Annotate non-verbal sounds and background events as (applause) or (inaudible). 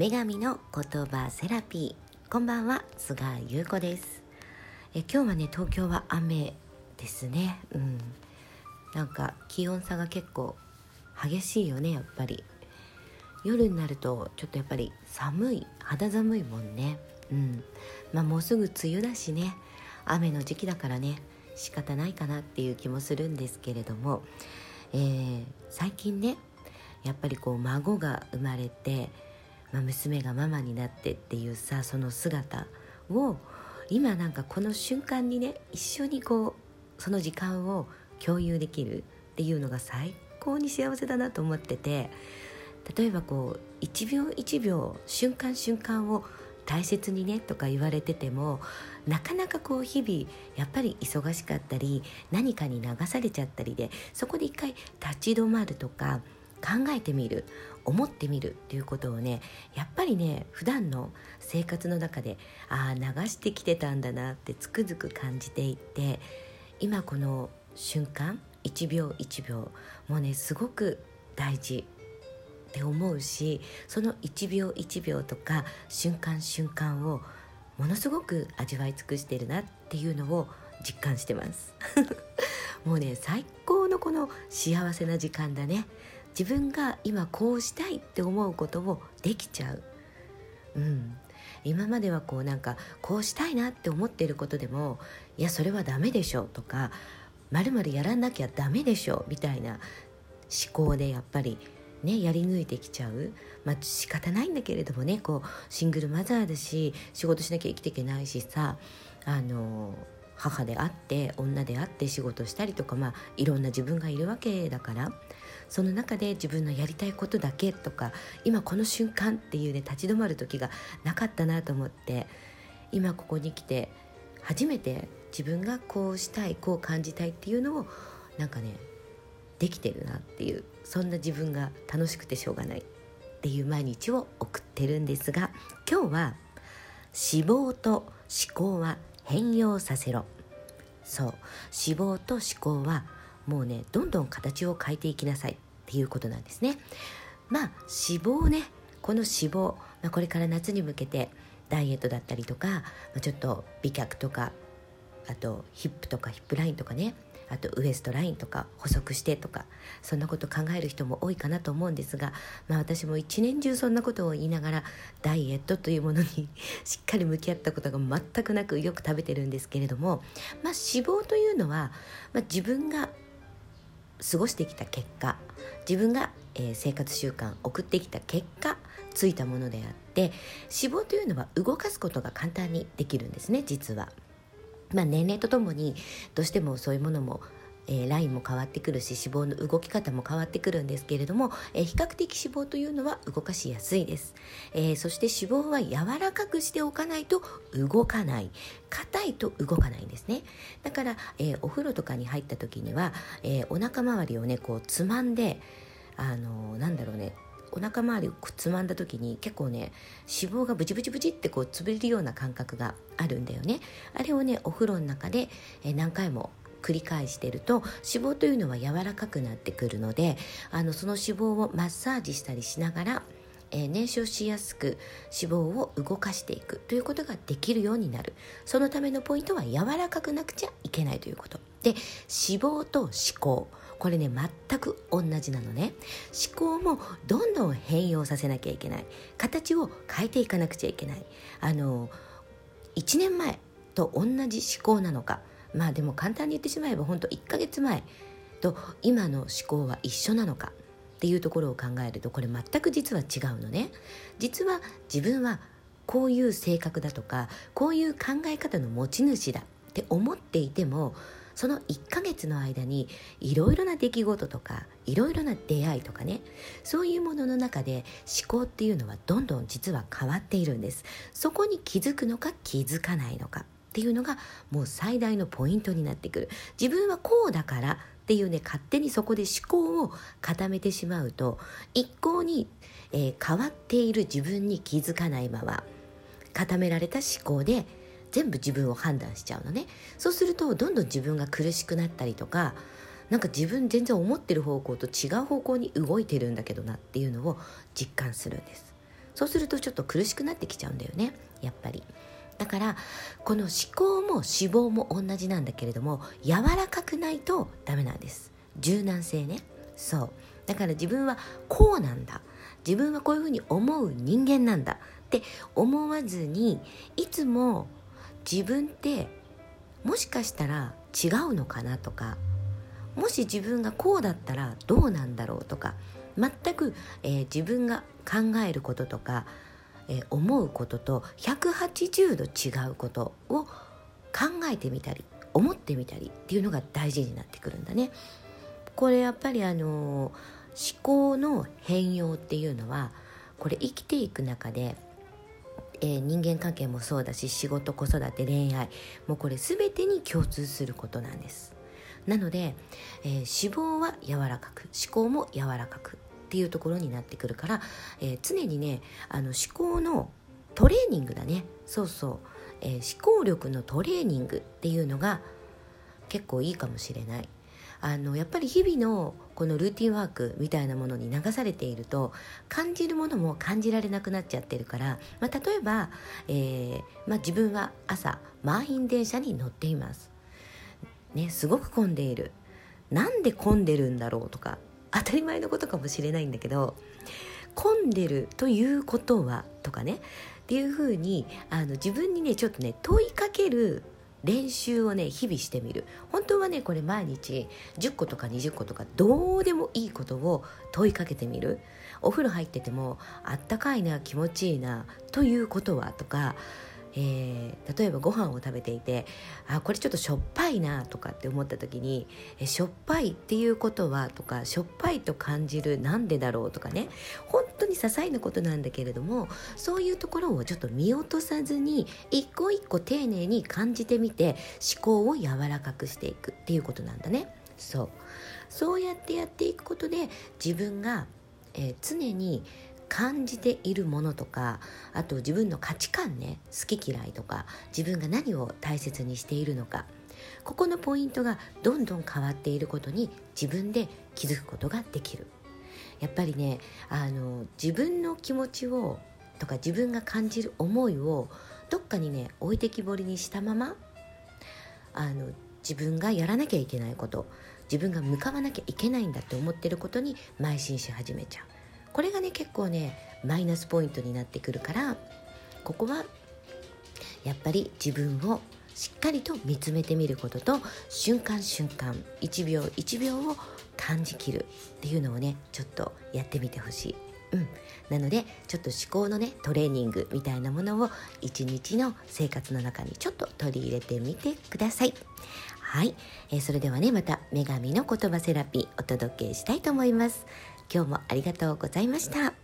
女神の言葉セラピー。こんばんは菅優子です。え今日はね東京は雨ですね。うん。なんか気温差が結構激しいよねやっぱり。夜になるとちょっとやっぱり寒い肌寒いもんね。うん。まあもうすぐ梅雨だしね。雨の時期だからね仕方ないかなっていう気もするんですけれども、えー、最近ねやっぱりこう孫が生まれて、まあ、娘がママになってっていうさその姿を今なんかこの瞬間にね一緒にこうその時間を共有できるっていうのが最高に幸せだなと思ってて例えばこう一秒一秒瞬間瞬間を大切にねとか言われててもなかなかこう日々やっぱり忙しかったり何かに流されちゃったりでそこで一回立ち止まるとか考えてみる。思ってみるっていうことをねやっぱりね普段の生活の中でああ流してきてたんだなってつくづく感じていて今この瞬間一秒一秒もうねすごく大事って思うしその一秒一秒とか瞬間瞬間をものすごく味わい尽くしてるなっていうのを実感してます。(laughs) もうね最高のこの幸せな時間だね。自分が今こうしたいって思うことをできちゃう。うん。今まではこうなんかこうしたいなって思っていることでもいやそれはダメでしょとかまるまるやらなきゃダメでしょみたいな思考でやっぱりねやり抜いてきちゃう。まあ仕方ないんだけれどもねこうシングルマザーだし仕事しなきゃ生きていけないしさあの母であって女であって仕事したりとかまあいろんな自分がいるわけだから。その中で自分のやりたいことだけとか今この瞬間っていうね立ち止まる時がなかったなと思って今ここに来て初めて自分がこうしたいこう感じたいっていうのをなんかねできてるなっていうそんな自分が楽しくてしょうがないっていう毎日を送ってるんですが今日は脂肪と思考は変容させろ。そう。脂肪と思考はもうねどんどん形を変えていきなさい。っていうことなんですね。まあ脂肪ね。この脂肪、まあ、これから夏に向けてダイエットだったりとか、まあ、ちょっと美脚とかあとヒップとかヒップラインとかね。あとウエストラインとか細くしてとかそんなこと考える人も多いかなと思うんですが、まあ、私も一年中そんなことを言いながらダイエットというものに (laughs) しっかり向き合ったことが全くなくよく食べてるんですけれども、まあ、脂肪というのは、まあ、自分が過ごしてきた結果自分が、えー、生活習慣送ってきた結果ついたものであって脂肪というのは動かすことが簡単にできるんですね実は。まあ、年齢とともにどうしてもそういうものもえ、ラインも変わってくるし脂肪の動き方も変わってくるんですけれども、え、比較的脂肪というのは動かしやすいです、え、そして脂肪は柔らかくしておかないと動かない。硬いと動かないんですね。だから、えお風呂とかに入った時には、えお腹周りをねこうつまんであのなんだろうねお腹周りをつまんだ時に結構ね脂肪がブチブチブチってこう潰れるような感覚があるんだよね。あれをねお風呂の中で、え何回も繰り返してると脂肪というのは柔らかくなってくるのであのその脂肪をマッサージしたりしながらえー、燃焼しやすく脂肪を動かしていくということができるようになる。そのためのポイントは柔らかくなくちゃいけないということ。で脂肪と思考。これね全く同じなのね。思考もどんどん変容させなきゃいけない。形を変えていかなくちゃいけない。あの1年前と同じ思考なのか。まあでも簡単に言ってしまえば本当1ヶ月前と今の思考は一緒なのかっていうところを考えるとこれ全く実は違うのね。実は自分はこういう性格だとかこういう考え方の持ち主だって思っていてもその1ヶ月の間にいろいろな出来事とかいろいろな出会いとかねそういうものの中で思考っていうのはどんどん実は変わっているんです。そこに気づくのか気づかないのか。っていうのがもう最大のポイントになってくる。自分はこうだからっていうね勝手にそこで思考を固めてしまうと一向に、えー、変わっている自分に気づかないまま固められた思考で全部自分を判断しちゃうのね。そうするとどんどん自分が苦しくなったりとかなんか自分全然思ってる方向と違う方向に動いてるんだけどなっていうのを実感するんです。そうするとちょっと苦しくなってきちゃうんだよねやっぱり。だからこの思考も脂肪も同じなんだけれども柔らかくないとダメなんです。柔軟性ね。そう。だから自分はこうなんだ。自分はこういうふうに思う人間なんだ。って思わずにいつも自分ってもしかしたら違うのかなとかもし自分がこうだったらどうなんだろうとか全く、えー、自分が考えることとか、えー、思うことと180度違うことを考えてみたり思ってみたりっていうのが大事になってくるんだね。これやっぱりあのー、思考の変容っていうのはこれ生きていく中でえー、人間関係もそうだし仕事子育て恋愛もうこれ全てに共通することなんですなので、えー、脂肪は柔らかく思考も柔らかくっていうところになってくるから、えー、常にねあの思考のトレーニングだね。そうそう、えー、思考力のトレーニングっていうのが結構いいかもしれない。あのやっぱり日々のこのルーティンワークみたいなものに流されていると感じるものも感じられなくなっちゃってるから、まあ、例えば、えーまあ、自分は朝満員電車に乗っています、ね、すごく混んでいる。なんで混んでるんだろうとか当たり前のことかもしれないんだけど混んでるということはとかねっていうふうにあの自分にねちょっとね問いかける練習をね日々してみる。本当はねこれ毎日10個とか20個とかどうでもいいことを問いかけてみる。お風呂入っててもあったかいな気持ちいいなということはとかえー、例えばご飯を食べていてあこれちょっとしょっぱいなとかって思った時にえしょっぱいっていうことはとかしょっぱいと感じるなんでだろうとかね。本当に些細なことなんだけれどもそういうところをちょっと見落とさずに一個一個丁寧に感じてみて思考を柔らかくしていくっていうことなんだね。そう。そうやってやっていくことで自分が、えー、常に感じているものとかあと自分の価値観ね好き嫌いとか自分が何を大切にしているのか。ここのポイントがどんどん変わっていることに自分で気づくことができる。やっぱりねあの自分の気持ちをとか自分が感じる思いをどっかにね置いてきぼりにしたままあの自分がやらなきゃいけないこと自分が向かわなきゃいけないんだって思ってることに邁進し始めちゃう。これがね結構ねマイナスポイントになってくるからここはやっぱり自分をしっかりと見つめてみることと瞬間瞬間1秒1秒を感じきるっていうのをねちょっとやってみてほしい。うん、なのでちょっと思考のねトレーニングみたいなものを一日の生活の中にちょっと取り入れてみてください。はい、えー、それではねまた女神の言葉セラピーお届けしたいと思います。今日もありがとうございました。